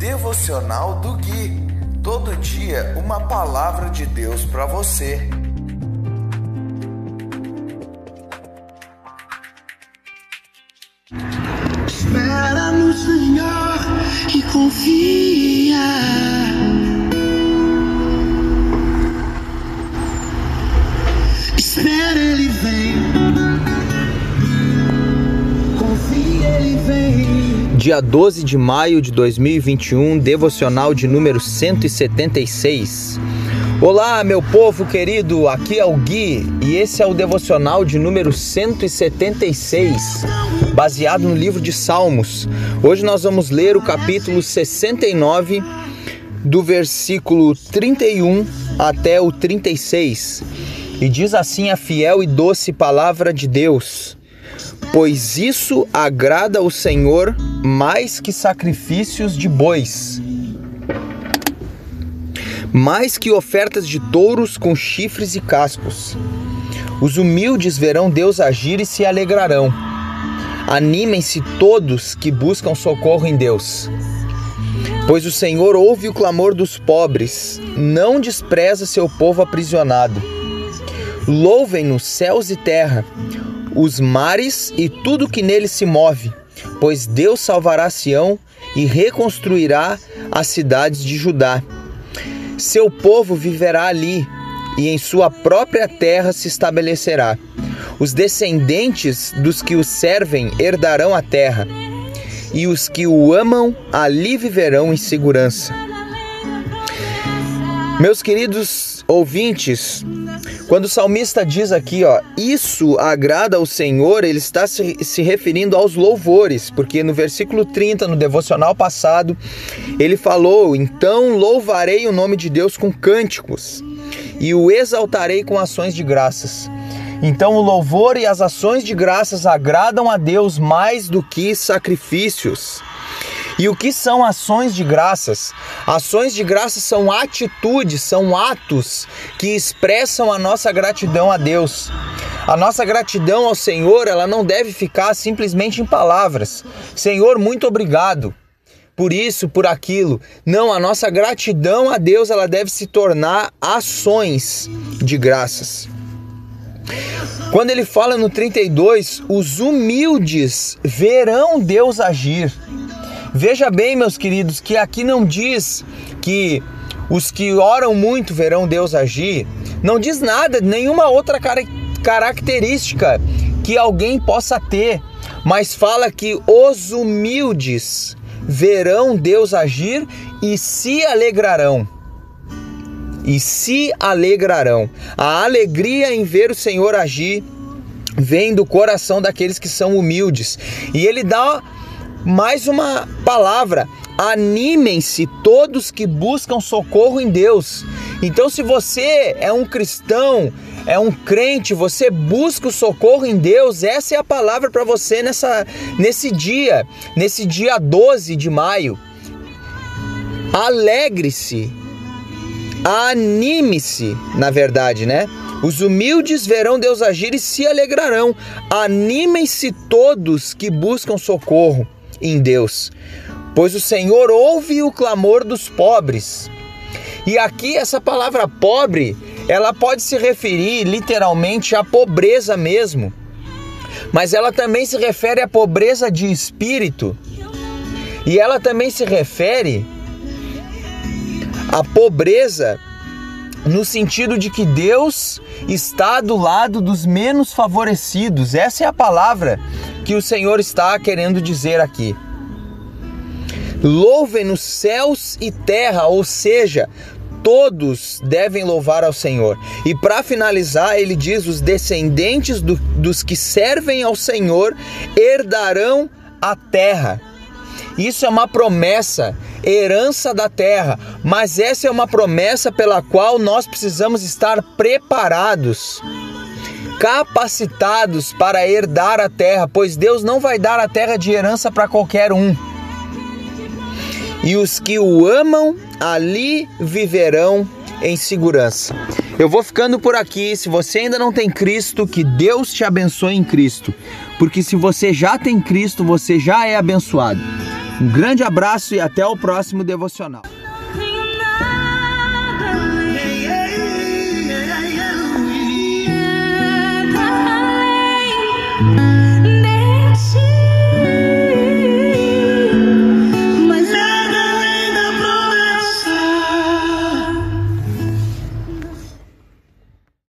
Devocional do Gui. Todo dia uma palavra de Deus para você. Espera no Senhor e confia. Dia 12 de maio de 2021, devocional de número 176. Olá, meu povo querido, aqui é o Gui e esse é o devocional de número 176, baseado no livro de Salmos. Hoje nós vamos ler o capítulo 69, do versículo 31 até o 36. E diz assim a fiel e doce palavra de Deus: Pois isso agrada ao Senhor mais que sacrifícios de bois mais que ofertas de touros com chifres e cascos. Os humildes verão Deus agir e se alegrarão. Animem-se todos que buscam socorro em Deus. Pois o Senhor ouve o clamor dos pobres, não despreza seu povo aprisionado. Louvem-no céus e terra, os mares e tudo que nele se move, pois Deus salvará Sião e reconstruirá as cidades de Judá. Seu povo viverá ali e em sua própria terra se estabelecerá. Os descendentes dos que o servem herdarão a terra, e os que o amam ali viverão em segurança. Meus queridos ouvintes, quando o salmista diz aqui, ó, isso agrada ao Senhor, ele está se, se referindo aos louvores, porque no versículo 30, no devocional passado, ele falou: Então louvarei o nome de Deus com cânticos e o exaltarei com ações de graças. Então o louvor e as ações de graças agradam a Deus mais do que sacrifícios. E o que são ações de graças? Ações de graças são atitudes, são atos que expressam a nossa gratidão a Deus. A nossa gratidão ao Senhor, ela não deve ficar simplesmente em palavras. Senhor, muito obrigado por isso, por aquilo. Não, a nossa gratidão a Deus, ela deve se tornar ações de graças. Quando ele fala no 32, os humildes verão Deus agir. Veja bem, meus queridos, que aqui não diz que os que oram muito verão Deus agir, não diz nada, nenhuma outra característica que alguém possa ter, mas fala que os humildes verão Deus agir e se alegrarão. E se alegrarão. A alegria em ver o Senhor agir vem do coração daqueles que são humildes. E ele dá mais uma palavra: animem-se todos que buscam socorro em Deus. Então, se você é um cristão, é um crente, você busca o socorro em Deus, essa é a palavra para você nessa, nesse dia, nesse dia 12 de maio. Alegre-se, anime-se, na verdade, né? Os humildes verão Deus agir e se alegrarão. Animem-se todos que buscam socorro em Deus, pois o Senhor ouve o clamor dos pobres. E aqui essa palavra pobre, ela pode se referir literalmente à pobreza mesmo, mas ela também se refere à pobreza de espírito. E ela também se refere à pobreza no sentido de que Deus está do lado dos menos favorecidos. Essa é a palavra que o Senhor está querendo dizer aqui. Louvem nos céus e terra, ou seja, todos devem louvar ao Senhor. E para finalizar, ele diz: os descendentes do, dos que servem ao Senhor herdarão a terra. Isso é uma promessa, herança da terra, mas essa é uma promessa pela qual nós precisamos estar preparados capacitados para herdar a terra, pois Deus não vai dar a terra de herança para qualquer um. E os que o amam ali viverão em segurança. Eu vou ficando por aqui. Se você ainda não tem Cristo, que Deus te abençoe em Cristo. Porque se você já tem Cristo, você já é abençoado. Um grande abraço e até o próximo devocional.